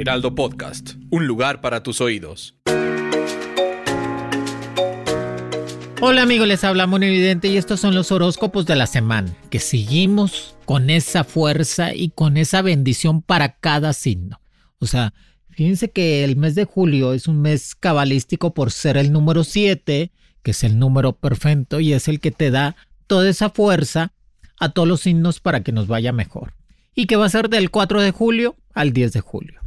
Heraldo Podcast, un lugar para tus oídos. Hola amigos, les habla Evidente y estos son los horóscopos de la semana, que seguimos con esa fuerza y con esa bendición para cada signo. O sea, fíjense que el mes de julio es un mes cabalístico por ser el número 7, que es el número perfecto y es el que te da toda esa fuerza a todos los signos para que nos vaya mejor. Y que va a ser del 4 de julio al 10 de julio.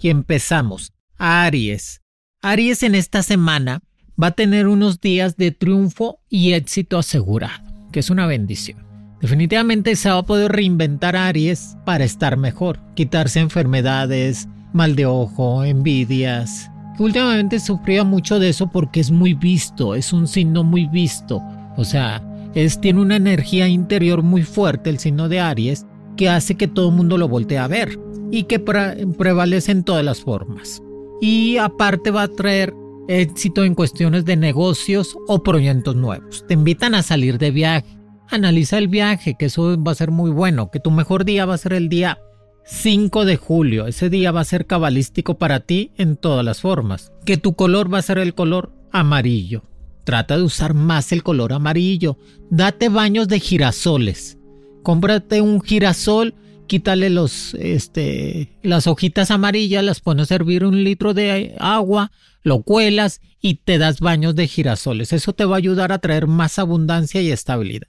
Y empezamos. Aries. Aries en esta semana va a tener unos días de triunfo y éxito asegurado, que es una bendición. Definitivamente se va a poder reinventar Aries para estar mejor, quitarse enfermedades, mal de ojo, envidias. Últimamente sufría mucho de eso porque es muy visto, es un signo muy visto. O sea, es, tiene una energía interior muy fuerte el signo de Aries que hace que todo el mundo lo voltee a ver y que prevalece en todas las formas. Y aparte va a traer éxito en cuestiones de negocios o proyectos nuevos. Te invitan a salir de viaje. Analiza el viaje, que eso va a ser muy bueno, que tu mejor día va a ser el día 5 de julio. Ese día va a ser cabalístico para ti en todas las formas. Que tu color va a ser el color amarillo. Trata de usar más el color amarillo. Date baños de girasoles. Cómprate un girasol quítale los, este, las hojitas amarillas, las pones a hervir un litro de agua, lo cuelas y te das baños de girasoles. Eso te va a ayudar a traer más abundancia y estabilidad.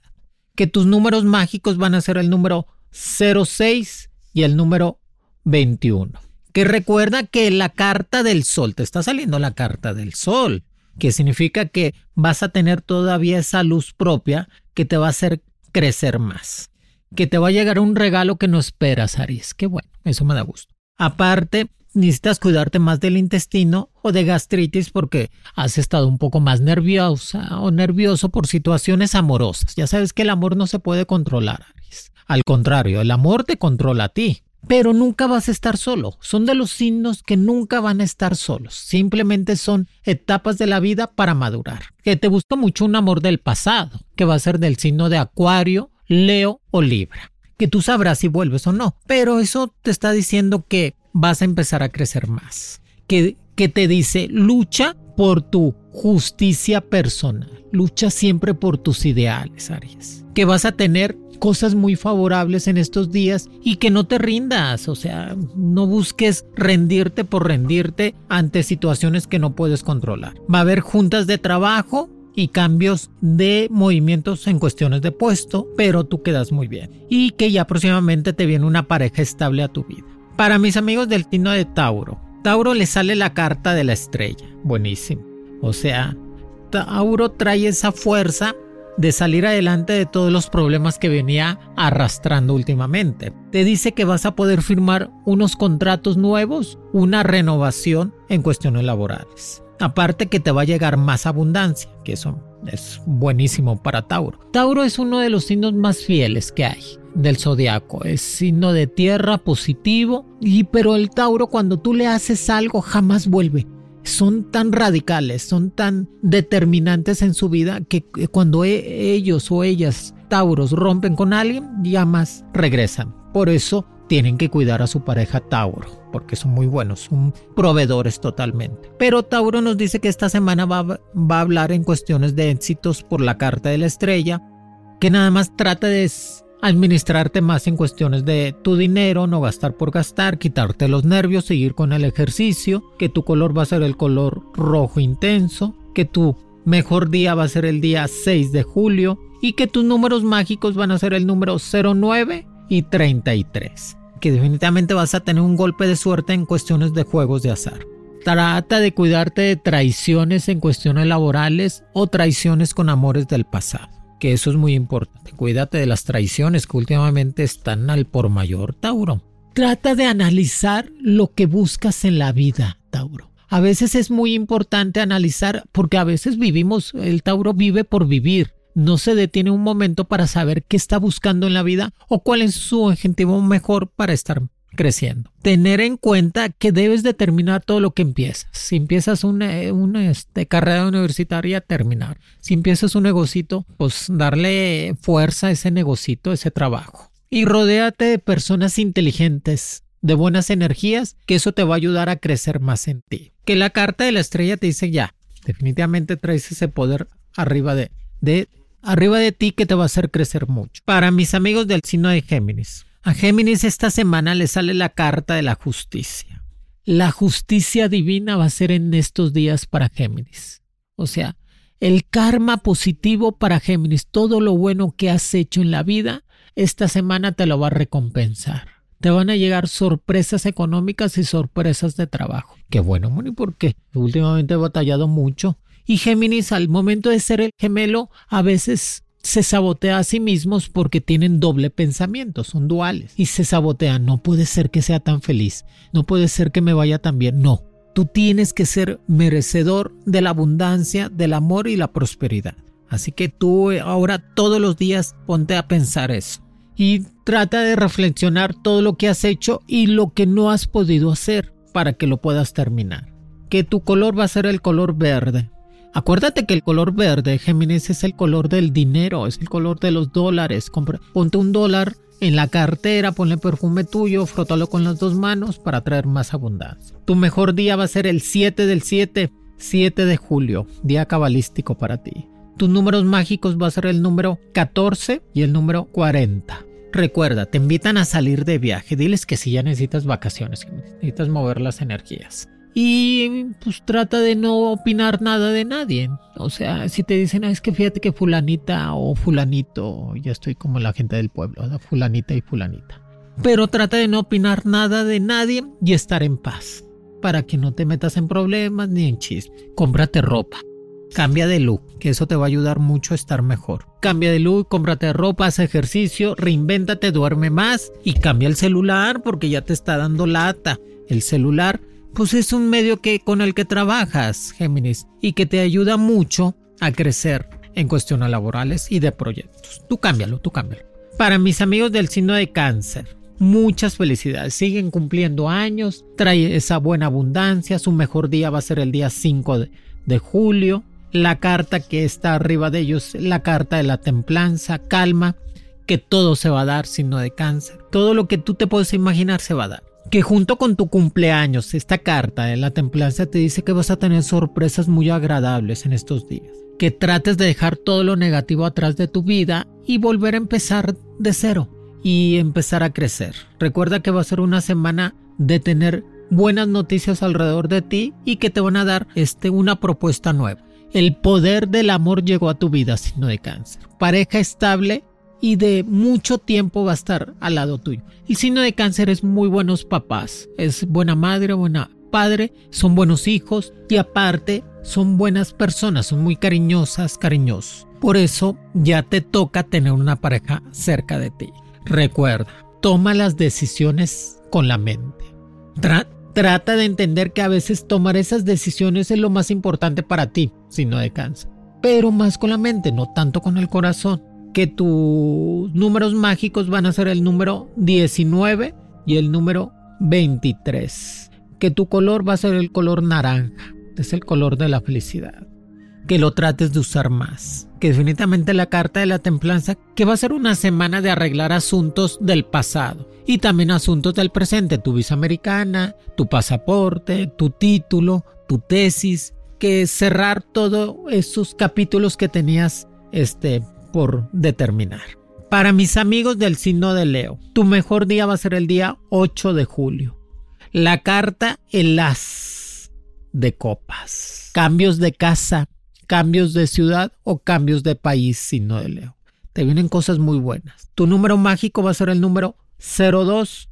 Que tus números mágicos van a ser el número 06 y el número 21. Que recuerda que la carta del sol, te está saliendo la carta del sol, que significa que vas a tener todavía esa luz propia que te va a hacer crecer más que te va a llegar un regalo que no esperas, Aries. Qué bueno, eso me da gusto. Aparte, necesitas cuidarte más del intestino o de gastritis porque has estado un poco más nerviosa o nervioso por situaciones amorosas. Ya sabes que el amor no se puede controlar, Aries. Al contrario, el amor te controla a ti. Pero nunca vas a estar solo. Son de los signos que nunca van a estar solos. Simplemente son etapas de la vida para madurar. Que te gustó mucho un amor del pasado, que va a ser del signo de Acuario Leo o Libra, que tú sabrás si vuelves o no, pero eso te está diciendo que vas a empezar a crecer más, que, que te dice lucha por tu justicia personal, lucha siempre por tus ideales, Aries, que vas a tener cosas muy favorables en estos días y que no te rindas, o sea, no busques rendirte por rendirte ante situaciones que no puedes controlar. Va a haber juntas de trabajo y cambios de movimientos en cuestiones de puesto, pero tú quedas muy bien. Y que ya próximamente te viene una pareja estable a tu vida. Para mis amigos del signo de Tauro, Tauro le sale la carta de la estrella. Buenísimo. O sea, Tauro trae esa fuerza de salir adelante de todos los problemas que venía arrastrando últimamente. Te dice que vas a poder firmar unos contratos nuevos, una renovación en cuestiones laborales. Aparte que te va a llegar más abundancia, que eso es buenísimo para Tauro. Tauro es uno de los signos más fieles que hay del zodiaco. Es signo de tierra positivo, y pero el Tauro cuando tú le haces algo jamás vuelve. Son tan radicales, son tan determinantes en su vida que cuando e, ellos o ellas, Tauros, rompen con alguien, ya más regresan. Por eso tienen que cuidar a su pareja Tauro, porque son muy buenos, son proveedores totalmente. Pero Tauro nos dice que esta semana va, a hablar en cuestiones de éxitos por la carta de la estrella, que nada más trata de administrarte más en cuestiones de tu dinero, no gastar por gastar, quitarte los nervios, seguir con el ejercicio, que tu color va a ser el color rojo intenso, que tu mejor día va a ser el día 6 de julio y que tus números mágicos van a ser el número 09 y 33 que definitivamente vas a tener un golpe de suerte en cuestiones de juegos de azar. Trata de cuidarte de traiciones en cuestiones laborales o traiciones con amores del pasado. que eso es muy importante. Cuídate de las traiciones que últimamente están al por mayor, Tauro. Trata de analizar lo que buscas en la vida, Tauro. A veces es muy importante analizar porque a veces vivimos, el Tauro vive por vivir. No se detiene un momento para saber qué está buscando en la vida o cuál es su objetivo mejor para estar creciendo. Tener en cuenta que debes de terminar todo lo que empiezas. Si empiezas una, este, carrera universitaria, terminar. Si empiezas un negocito, pues darle fuerza a ese negocito, ese trabajo. Y rodéate de personas inteligentes, de buenas energías, que eso te va a ayudar a crecer más en ti. Que la carta de la estrella te dice ya, definitivamente traes ese poder arriba de, de arriba de ti que te va a hacer crecer mucho. Para mis amigos del signo de Géminis, a Géminis esta semana le sale la carta de la justicia. La justicia divina va a ser en estos días para Géminis. O sea, el karma positivo para Géminis, todo lo bueno que has hecho en la vida, esta semana te lo va a recompensar. Te van a llegar sorpresas económicas y sorpresas de trabajo. Qué bueno, Moni, porque últimamente he batallado mucho. Y Géminis, al momento de ser el gemelo, a veces se sabotea a sí mismos porque tienen doble pensamiento, son duales y se sabotean. No puede ser que sea tan feliz, no puede ser que me vaya tan bien. No, tú tienes que ser merecedor de la abundancia, del amor y la prosperidad. Así que tú ahora todos los días ponte a pensar eso y trata de reflexionar todo lo que has hecho y lo que no has podido hacer para que lo puedas terminar. Que tu color va a ser el color verde Acuérdate que el color verde, Géminis, es el color del dinero, es el color de los dólares. ponte un dólar en la cartera, ponle perfume tuyo, frótalo con las dos manos para traer más abundancia. Tu mejor día va a ser el 7 del 7, 7 de julio, día cabalístico para ti. Tus números mágicos va a ser el número 14 y el número 40. Recuerda, te invitan a salir de viaje. Diles que si ya necesitas vacaciones, necesitas mover las energías y pues trata de no opinar nada de nadie. O sea, si te dicen, ah, es que fíjate que fulanita o fulanito, ya estoy como la gente del pueblo, fulanita y fulanita. Pero trata de no opinar nada de nadie y estar en paz, para que no te metas en problemas ni en chismes. Cómprate ropa. Cambia de look, que eso te va a ayudar mucho a estar mejor. Cambia de look, cómprate ropa, haz ejercicio, reinvéntate, duerme más y cambia el celular porque ya te está dando lata. El celular pues es un medio que, con el que trabajas, Géminis, y que te ayuda mucho a crecer en cuestiones laborales y de proyectos. Tú cámbialo, tú cámbialo. Para mis amigos del signo de cáncer, muchas felicidades. Siguen cumpliendo años, trae esa buena abundancia. Su mejor día va a ser el día 5 de, de julio. La carta que está arriba de ellos, la carta de la templanza, calma, que todo se va a dar, signo de cáncer. Todo lo que tú te puedes imaginar se va a dar que junto con tu cumpleaños, esta carta de la templanza te dice que vas a tener sorpresas muy agradables en estos días. Que trates de dejar todo lo negativo atrás de tu vida y volver a empezar de cero y empezar a crecer. Recuerda que va a ser una semana de tener buenas noticias alrededor de ti y que te van a dar este, una propuesta nueva. El poder del amor llegó a tu vida, signo de cáncer. Pareja estable y de mucho tiempo va a estar al lado tuyo. El signo de cáncer es muy buenos papás, es buena madre, buena padre, son buenos hijos y aparte son buenas personas, son muy cariñosas, cariñosos. Por eso ya te toca tener una pareja cerca de ti. Recuerda, toma las decisiones con la mente. trata de entender que a veces tomar esas decisiones es lo más importante para ti, signo de cáncer. Pero más con la mente, no tanto con el corazón que tus números mágicos van a ser el número 19 y el número 23. Que tu color va a ser el color naranja, es el color de la felicidad. Que lo trates de usar más. Que definitivamente la carta de la templanza, que va a ser una semana de arreglar asuntos del pasado y también asuntos del presente, tu visa americana, tu pasaporte, tu título, tu tesis, que cerrar todos esos capítulos que tenías este por determinar. Para mis amigos del signo de Leo, tu mejor día va a ser el día 8 de julio. La carta el as de copas. Cambios de casa, cambios de ciudad o cambios de país, signo de Leo. Te vienen cosas muy buenas. Tu número mágico va a ser el número 02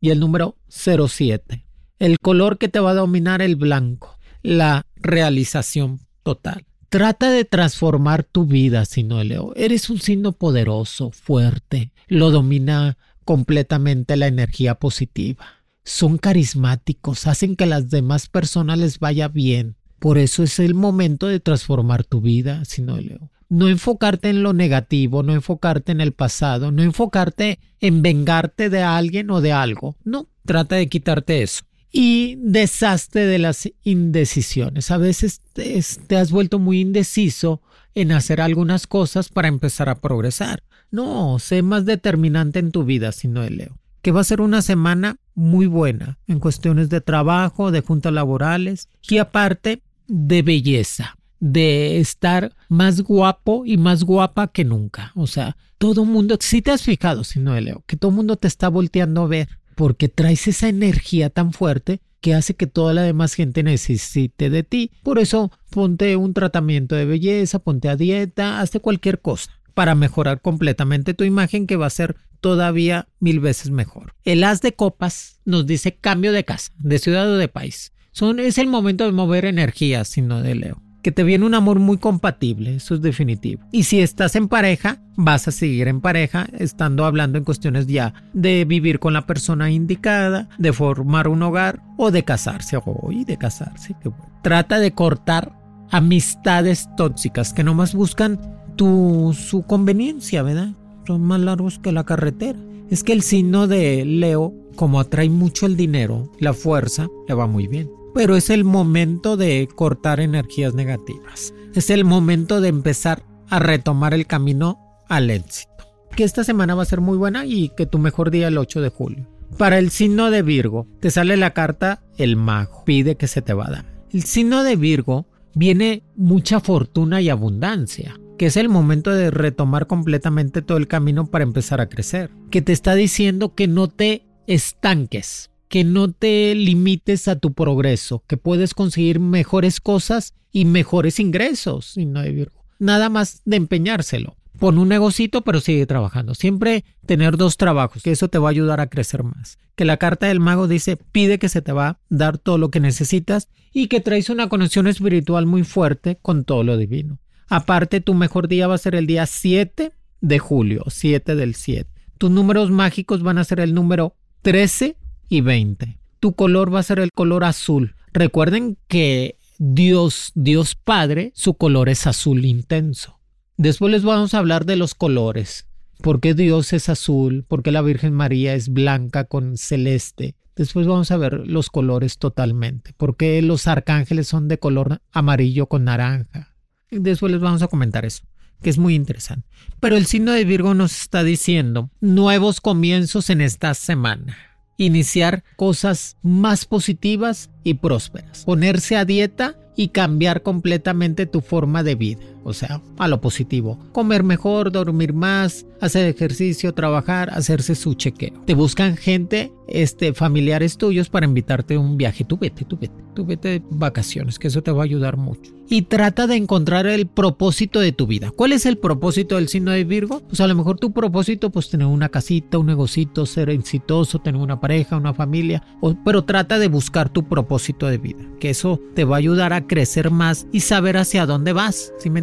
y el número 07. El color que te va a dominar el blanco. La realización total trata de transformar tu vida, signo de Leo. Eres un signo poderoso, fuerte, lo domina completamente la energía positiva. Son carismáticos, hacen que a las demás personas les vaya bien. Por eso es el momento de transformar tu vida, signo de Leo. No enfocarte en lo negativo, no enfocarte en el pasado, no enfocarte en vengarte de alguien o de algo. No, trata de quitarte eso y deshazte de las indecisiones. A veces te, has vuelto muy indeciso en hacer algunas cosas para empezar a progresar. No, sé más determinante en tu vida, si no Leo. Que va a ser una semana muy buena en cuestiones de trabajo, de juntas laborales y aparte de belleza, de estar más guapo y más guapa que nunca. O sea, todo mundo, si te has fijado, si no Leo, que todo mundo te está volteando a ver porque traes esa energía tan fuerte que hace que toda la demás gente necesite de ti. Por eso ponte un tratamiento de belleza, ponte a dieta, hazte cualquier cosa para mejorar completamente tu imagen que va a ser todavía mil veces mejor. El as de copas nos dice cambio de casa, de ciudad o de país. Son, es el momento de mover energía, sino de Leo que te viene un amor muy compatible, eso es definitivo. Y si estás en pareja, vas a seguir en pareja, estando hablando en cuestiones ya de vivir con la persona indicada, de formar un hogar o de casarse. Oye, de casarse. Trata de cortar amistades tóxicas que nomás buscan tu, su conveniencia, ¿verdad? Son más largos que la carretera. Es que el signo de Leo, como atrae mucho el dinero, la fuerza, le va muy bien pero es el momento de cortar energías negativas. Es el momento de empezar a retomar el camino al éxito. Que esta semana va a ser muy buena y que tu mejor día el 8 de julio. Para el signo de Virgo, te sale la carta el mago, pide que se te va a dar. El signo de Virgo viene mucha fortuna y abundancia, que es el momento de retomar completamente todo el camino para empezar a crecer, que te está diciendo que no te estanques, que no te limites a tu progreso, que puedes conseguir mejores cosas y mejores ingresos, no de Virgo. Nada más de empeñárselo. Pon un negocito, pero sigue trabajando. Siempre tener dos trabajos, que eso te va a ayudar a crecer más. Que la carta del mago dice, pide que se te va a dar todo lo que necesitas y que traes una conexión espiritual muy fuerte con todo lo divino. Aparte, tu mejor día va a ser el día 7 de julio, 7 del 7. Tus números mágicos van a ser el número 13 y 20. Tu color va a ser el color azul. Recuerden que Dios, Dios Padre, su color es azul intenso. Después les vamos a hablar de los colores. ¿Por qué Dios es azul? ¿Por qué la Virgen María es blanca con celeste? Después vamos a ver los colores totalmente. ¿Por qué los arcángeles son de color amarillo con naranja? Después les vamos a comentar eso, que es muy interesante. Pero el signo de Virgo nos está diciendo nuevos comienzos en esta semana iniciar cosas más positivas y prósperas. Ponerse a dieta y cambiar completamente tu forma de vida. O sea, a lo positivo. Comer mejor, dormir más, hacer ejercicio, trabajar, hacerse su chequeo. Te buscan gente, este, familiares tuyos para invitarte a un viaje. Tú vete, tú vete, tú vete de vacaciones, que eso te va a ayudar mucho. Y trata de encontrar el propósito de tu vida. ¿Cuál es el propósito del signo de Virgo? Pues a lo mejor tu propósito, pues tener una casita, un negocito, ser exitoso, tener una pareja, una familia. pero trata de buscar tu propósito de vida. Que eso te va a ayudar a crecer más y saber hacia dónde vas, ¿sí me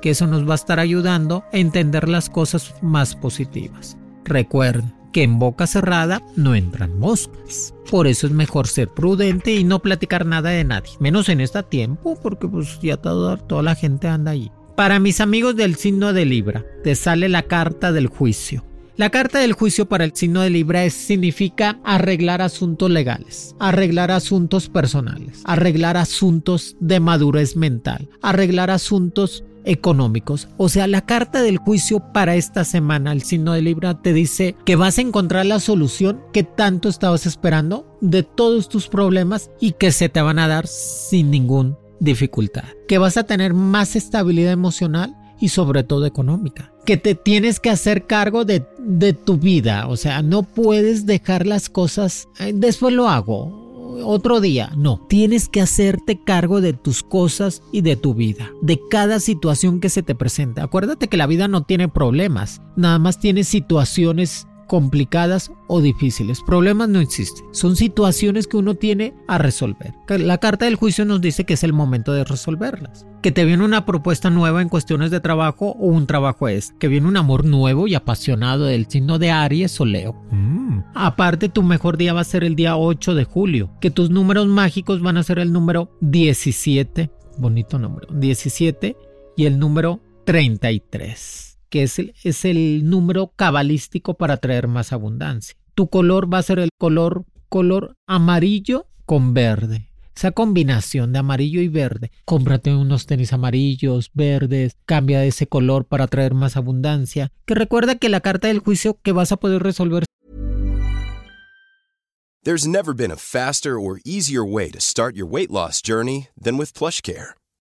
Que eso nos va a estar ayudando a entender las cosas más positivas. Recuerden que en boca cerrada no entran moscas. Por eso es mejor ser prudente y no platicar nada de nadie, menos en este tiempo, porque pues ya toda, toda la gente anda allí. Para mis amigos del signo de Libra, te sale la carta del juicio. La carta del juicio para el signo de Libra significa arreglar asuntos legales, arreglar asuntos personales, arreglar asuntos de madurez mental, arreglar asuntos económicos. O sea, la carta del juicio para esta semana, el signo de Libra te dice que vas a encontrar la solución que tanto estabas esperando de todos tus problemas y que se te van a dar sin ninguna dificultad. Que vas a tener más estabilidad emocional y sobre todo económica. Que te tienes que hacer cargo de, de tu vida, o sea, no puedes dejar las cosas, después lo hago, otro día, no, tienes que hacerte cargo de tus cosas y de tu vida, de cada situación que se te presenta. Acuérdate que la vida no tiene problemas, nada más tiene situaciones complicadas o difíciles. Problemas no existen. Son situaciones que uno tiene a resolver. La carta del juicio nos dice que es el momento de resolverlas. Que te viene una propuesta nueva en cuestiones de trabajo o un trabajo es. Que viene un amor nuevo y apasionado del signo de Aries o Leo. Mm. Aparte, tu mejor día va a ser el día 8 de julio. Que tus números mágicos van a ser el número 17. Bonito número. 17 y el número 33 que es el, es el número cabalístico para traer más abundancia. Tu color va a ser el color, color amarillo con verde. Esa combinación de amarillo y verde. Cómprate unos tenis amarillos, verdes, cambia ese color para traer más abundancia. Que recuerda que la carta del juicio que vas a poder resolver. There's never been a faster or easier way to start your weight loss journey than with PlushCare.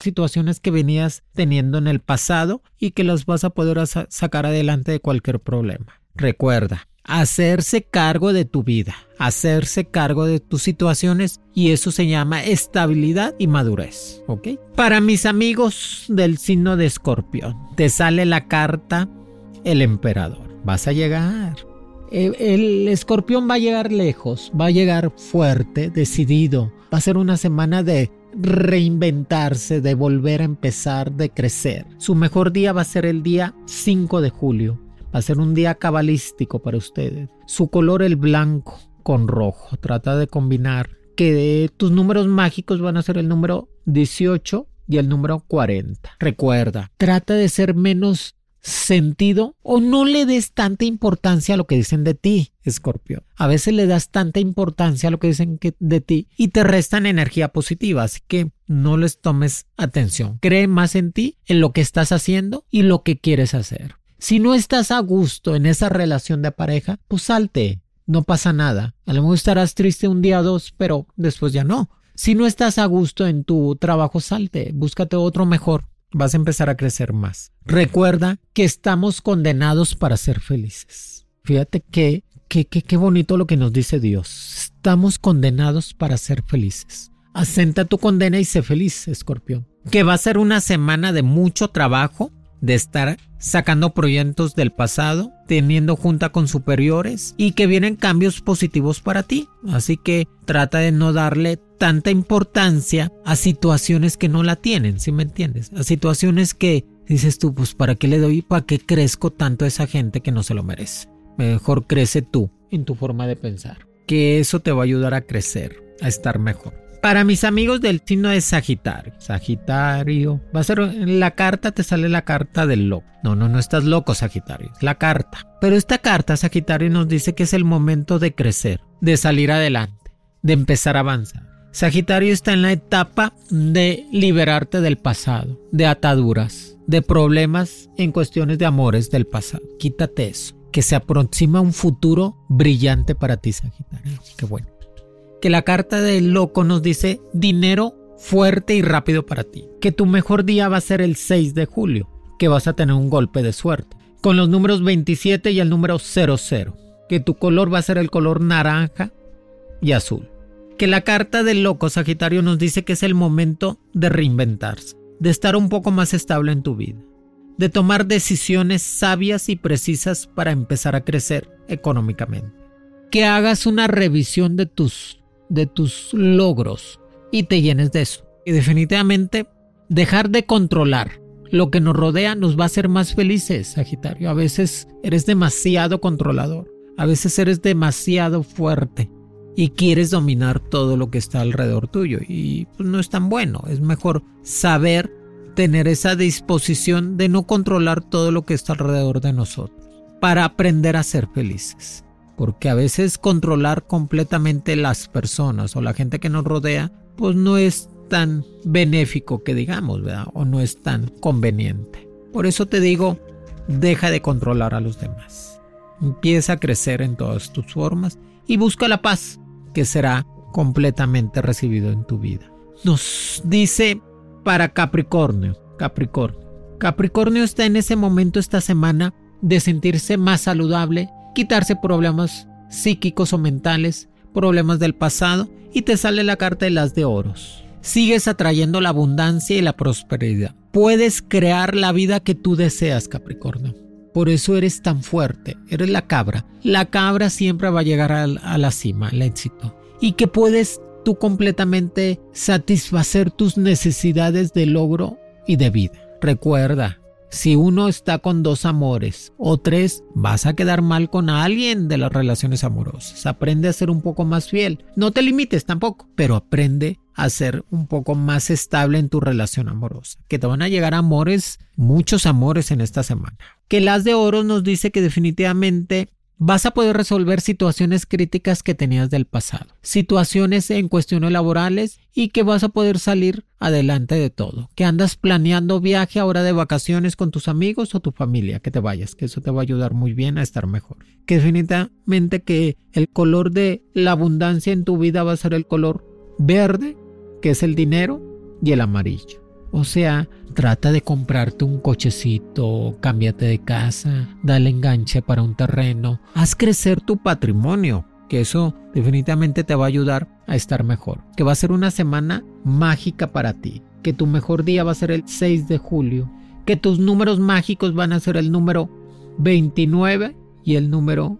Situaciones que venías teniendo en el pasado y que las vas a poder sacar adelante de cualquier problema. Recuerda, hacerse cargo de tu vida, hacerse cargo de tus situaciones y eso se llama estabilidad y madurez, ¿ok? Para mis amigos del signo de escorpión, te sale la carta el emperador. Vas a llegar. El, el escorpión va a llegar lejos, va a llegar fuerte, decidido. Va a ser una semana de reinventarse, de volver a empezar, de crecer. Su mejor día va a ser el día 5 de julio. Va a ser un día cabalístico para ustedes. Su color el blanco con rojo. Trata de combinar que tus números mágicos van a ser el número 18 y el número 40. Recuerda, trata de ser menos sentido o no le des tanta importancia a lo que dicen de ti, Escorpio. A veces le das tanta importancia a lo que dicen de ti y te restan energía positiva, así que no les tomes atención. Cree más en ti, en lo que estás haciendo y lo que quieres hacer. Si no estás a gusto en esa relación de pareja, pues salte, no pasa nada. A lo mejor estarás triste un día o dos, pero después ya no. Si no estás a gusto en tu trabajo, salte, búscate otro mejor vas a empezar a crecer más. Recuerda que estamos condenados para ser felices. Fíjate que, qué qué bonito lo que nos dice Dios. Estamos condenados para ser felices. Asenta tu condena y sé feliz, escorpión. Que va a ser una semana de mucho trabajo, de estar sacando proyectos del pasado, teniendo junta con superiores y que vienen cambios positivos para ti. Así que trata de no darle tanta importancia a situaciones que no la tienen, ¿sí me entiendes? A situaciones que dices tú, pues ¿para qué le doy? ¿Para qué crezco tanto a esa gente que no se lo merece? Mejor crece tú en tu forma de pensar, que eso te va a ayudar a crecer, a estar mejor. Para mis amigos del signo de Sagitario, Sagitario, va a ser en la carta te sale la carta del loco. No, no, no estás loco, Sagitario, es la carta. Pero esta carta, Sagitario, nos dice que es el momento de crecer, de salir adelante, de empezar a avanzar. Sagitario está en la etapa de liberarte del pasado, de ataduras, de problemas en cuestiones de amores del pasado. Quítate eso, que se aproxima un futuro brillante para ti, Sagitario. Qué bueno. Que la carta del loco nos dice dinero fuerte y rápido para ti. Que tu mejor día va a ser el 6 de julio, que vas a tener un golpe de suerte. Con los números 27 y el número 00. Que tu color va a ser el color naranja y azul que la carta del loco Sagitario nos dice que es el momento de reinventarse, de estar un poco más estable en tu vida, de tomar decisiones sabias y precisas para empezar a crecer económicamente. Que hagas una revisión de tus, de tus logros y te llenes de eso. Y definitivamente dejar de controlar lo que nos rodea nos va a hacer más felices, Sagitario. A veces eres demasiado controlador, a veces eres demasiado fuerte y quieres dominar todo lo que está alrededor tuyo y pues, no es tan bueno. Es mejor saber tener esa disposición de no controlar todo lo que está alrededor de nosotros para aprender a ser felices. Porque a veces controlar completamente las personas o la gente que nos rodea pues no es tan benéfico que digamos, ¿verdad? O no es tan conveniente. Por eso te digo, deja de controlar a los demás. Empieza a crecer en todas tus formas y busca la paz que será completamente recibido en tu vida. Nos dice para Capricornio, Capricornio. Capricornio está en ese momento esta semana de sentirse más saludable, quitarse problemas psíquicos o mentales, problemas del pasado y te sale la carta de las de oros. Sigues atrayendo la abundancia y la prosperidad. Puedes crear la vida que tú deseas, Capricornio. Por eso eres tan fuerte, eres la cabra. La cabra siempre va a llegar a, la cima, al éxito. Y que puedes tú completamente satisfacer tus necesidades de logro y de vida. Recuerda, si uno está con dos amores o tres, vas a quedar mal con alguien de las relaciones amorosas. Aprende a ser un poco más fiel. No te limites tampoco, pero aprende a ser un poco más estable en tu relación amorosa. Que te van a llegar amores, muchos amores en esta semana. Que las de oro nos dice que definitivamente vas a poder resolver situaciones críticas que tenías del pasado, situaciones en cuestiones laborales y que vas a poder salir adelante de todo, que andas planeando viaje ahora de vacaciones con tus amigos o tu familia, que te vayas, que eso te va a ayudar muy bien a estar mejor. Que definitivamente que el color de la abundancia en tu vida va a ser el color verde, que es el dinero, y el amarillo. O sea, trata de comprarte un cochecito, cámbiate de casa, dale enganche para un terreno, haz crecer tu patrimonio, que eso definitivamente te va a ayudar a estar mejor. Que va a ser una semana mágica para ti, que tu mejor día va a ser el 6 de julio, que tus números mágicos van a ser el número 29 y el número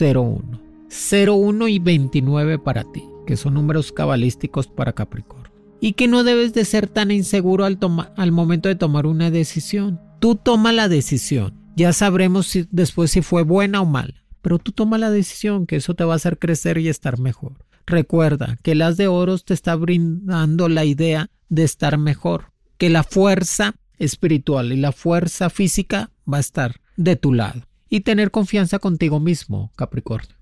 01. 01 y 29 para ti, que son números cabalísticos para Capricornio y que no debes de ser tan inseguro al, al momento de tomar una decisión. Tú toma la decisión. Ya sabremos después si fue buena o mala, pero tú toma la decisión, que eso te va a hacer crecer y estar mejor. Recuerda que las de oros te está brindando la idea de estar mejor, que la fuerza espiritual y la fuerza física va a estar de tu lado. Y tener confianza contigo mismo, Capricornio.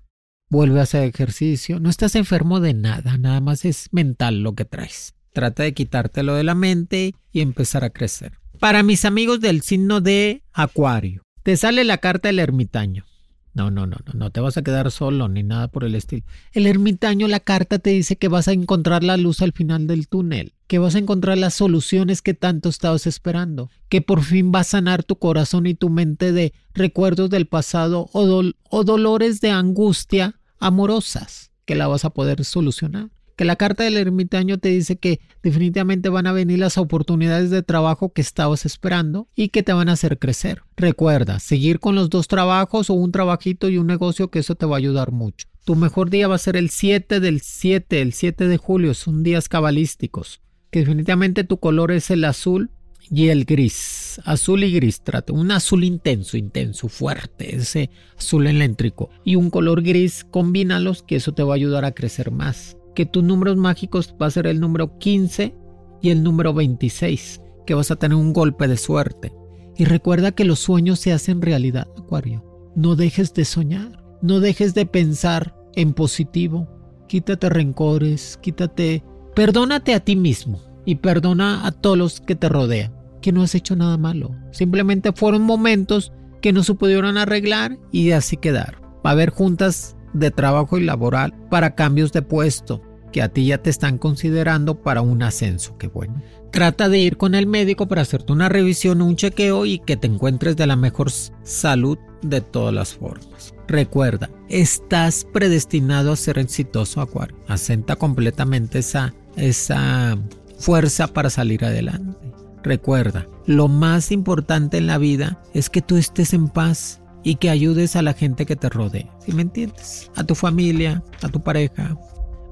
Vuelve a hacer ejercicio, no estás enfermo de nada, nada más es mental lo que traes. Trata de quitártelo de la mente y empezar a crecer. Para mis amigos del signo de Acuario, te sale la carta del ermitaño. No, no, no, no, no te vas a quedar solo ni nada por el estilo. El ermitaño, la carta te dice que vas a encontrar la luz al final del túnel, que vas a encontrar las soluciones que tanto estabas esperando, que por fin vas a sanar tu corazón y tu mente de recuerdos del pasado o, o dolores de angustia amorosas, que la vas a poder solucionar que la carta del ermitaño te dice que definitivamente van a venir las oportunidades de trabajo que estabas esperando y que te van a hacer crecer. Recuerda, seguir con los dos trabajos o un trabajito y un negocio que eso te va a ayudar mucho. Tu mejor día va a ser el 7 del 7, el 7 de julio, son días cabalísticos, que definitivamente tu color es el azul y el gris, azul y gris, trata un azul intenso, intenso, fuerte, ese azul eléctrico y un color gris, combínalos que eso te va a ayudar a crecer más que tus números mágicos va a ser el número 15 y el número 26, que vas a tener un golpe de suerte. Y recuerda que los sueños se hacen realidad, Acuario. No dejes de soñar, no dejes de pensar en positivo. Quítate rencores, quítate, perdónate a ti mismo y perdona a todos los que te rodean, que no has hecho nada malo. Simplemente fueron momentos que no se pudieron arreglar y así quedar. Va a haber juntas de trabajo y laboral para cambios de puesto que a ti ya te están considerando para un ascenso, qué bueno. Trata de ir con el médico para hacerte una revisión un chequeo y que te encuentres de la mejor salud de todas las formas. Recuerda, estás predestinado a ser exitoso, Acuario. Asenta completamente esa, esa fuerza para salir adelante. Recuerda, lo más importante en la vida es que tú estés en paz y que ayudes a la gente que te rodea, si me entiendes? A tu familia, a tu pareja,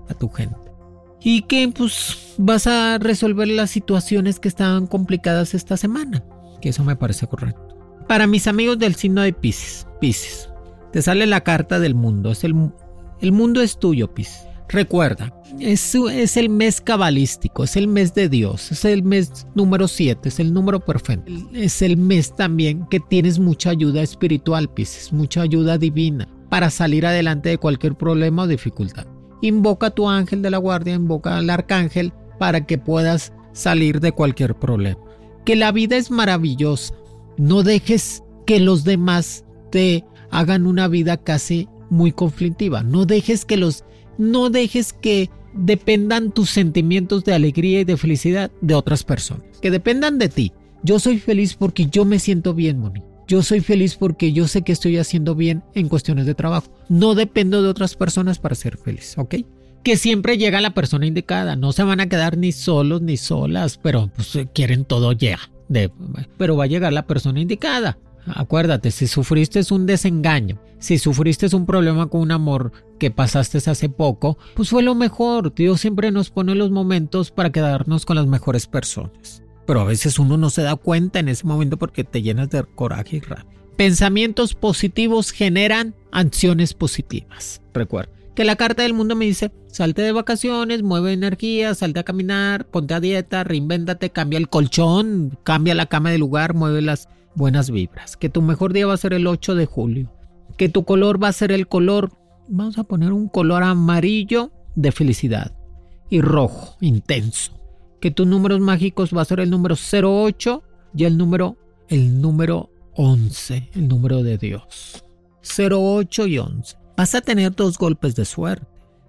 a tu gente. Y que pues vas a resolver las situaciones que estaban complicadas esta semana, que eso me parece correcto. Para mis amigos del signo de Pisces, Pisces, te sale la carta del mundo, es el, el mundo es tuyo, Pisces. Recuerda, es, el mes cabalístico, es el mes de Dios, es el mes número 7, es el número perfecto. Es el mes también que tienes mucha ayuda espiritual, Pisces, mucha ayuda divina para salir adelante de cualquier problema o dificultad. Invoca a tu ángel de la guardia, invoca al arcángel para que puedas salir de cualquier problema. Que la vida es maravillosa. No dejes que los demás te hagan una vida casi muy conflictiva. No dejes que los No dejes que dependan tus sentimientos de alegría y de felicidad de otras personas, que dependan de ti. Yo soy feliz porque yo me siento bien, Moni. Yo soy feliz porque yo sé que estoy haciendo bien en cuestiones de trabajo. No dependo de otras personas para ser feliz, ¿ok? Que siempre llega la persona indicada. No se van a quedar ni solos ni solas, pero pues quieren todo ya. pero va a llegar la persona indicada. Acuérdate, si sufriste un desengaño, si sufriste un problema con un amor que pasaste hace poco, pues fue lo mejor. Dios siempre nos pone los momentos para quedarnos con las mejores personas. Pero a veces uno no se da cuenta en ese momento porque te llenas de coraje y rabia. Pensamientos positivos generan acciones positivas. Recuerda que la carta del mundo me dice, salte de vacaciones, mueve energía, salte a caminar, ponte a dieta, reinvéntate, cambia el colchón, cambia la cama de lugar, mueve las buenas vibras, que tu mejor día va a ser el 8 de julio, que tu color va a ser el color, vamos a poner un color amarillo de felicidad y rojo, intenso, que tus números mágicos va a ser el número 08 y el número, el número 11, el número de Dios. 08 y 11. Vas a tener dos golpes de suerte,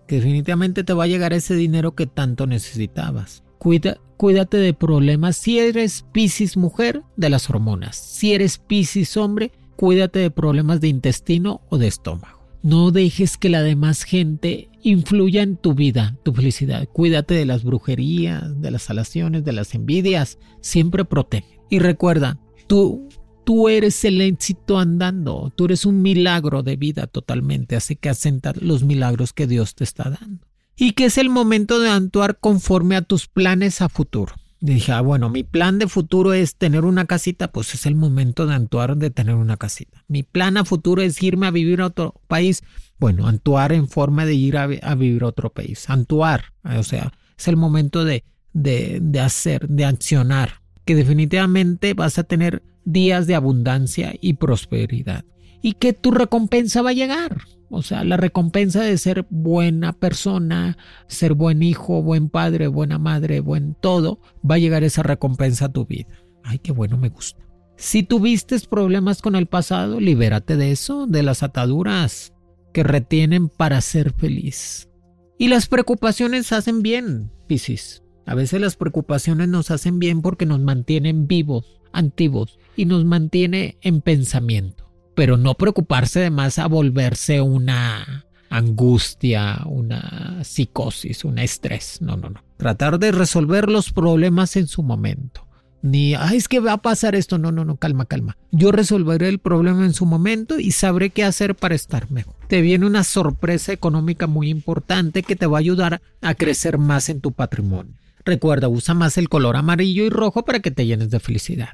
que definitivamente te va a llegar ese dinero que tanto necesitabas. Cuida, cuídate de problemas. Si eres Piscis mujer, de las hormonas. Si eres Piscis hombre, cuídate de problemas de intestino o de estómago. No dejes que la demás gente influya en tu vida, tu felicidad. Cuídate de las brujerías, de las salaciones, de las envidias. Siempre protege. Y recuerda, tú, tú eres el éxito andando. Tú eres un milagro de vida totalmente. Así que asenta los milagros que Dios te está dando y que es el momento de actuar conforme a tus planes a futuro. dije, ah, bueno, mi plan de futuro es tener una casita, pues es el momento de actuar de tener una casita. Mi plan a futuro es irme a vivir a otro país. Bueno, actuar en forma de ir a, vivir a otro país. Actuar, o sea, es el momento de, de, de hacer, de accionar, que definitivamente vas a tener días de abundancia y prosperidad. Y que tu recompensa va a llegar. O sea, la recompensa de ser buena persona, ser buen hijo, buen padre, buena madre, buen todo, va a llegar esa recompensa a tu vida. Ay, qué bueno, me gusta. Si tuviste problemas con el pasado, libérate de eso, de las ataduras que retienen para ser feliz. Y las preocupaciones hacen bien, Piscis. A veces las preocupaciones nos hacen bien porque nos mantienen vivos, antiguos y nos mantiene en pensamiento pero no preocuparse de más a volverse una angustia, una psicosis, un estrés. No, no, no. Tratar de resolver los problemas en su momento. Ni, ay, es que va a pasar esto. No, no, no, calma, calma. Yo resolveré el problema en su momento y sabré qué hacer para estar mejor. Te viene una sorpresa económica muy importante que te va a ayudar a crecer más en tu patrimonio. Recuerda, usa más el color amarillo y rojo para que te llenes de felicidad.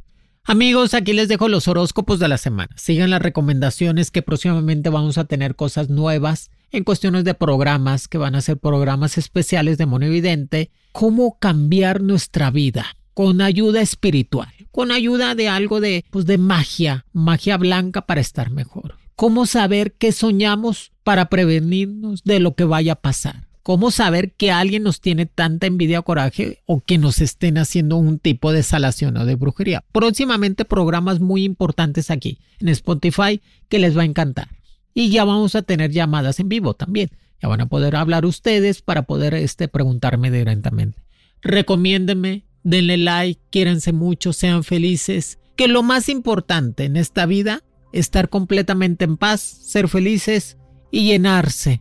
Amigos, aquí les dejo los horóscopos de la semana. Sigan las recomendaciones que próximamente vamos a tener cosas nuevas en cuestiones de programas que van a ser programas especiales de Mono Evidente. Cómo cambiar nuestra vida con ayuda espiritual, con ayuda de algo de, pues de magia, magia blanca para estar mejor. Cómo saber qué soñamos para prevenirnos de lo que vaya a pasar. ¿Cómo saber que alguien nos tiene tanta envidia o coraje o que nos estén haciendo un tipo de salación o de brujería? Próximamente programas muy importantes aquí en Spotify que les va a encantar. Y ya vamos a tener llamadas en vivo también. Ya van a poder hablar ustedes para poder este, preguntarme directamente. Recomiéndenme, denle like, quiéranse mucho, sean felices. Que lo más importante en esta vida, estar completamente en paz, ser felices y llenarse